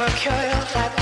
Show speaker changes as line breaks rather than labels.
Mercurial. you.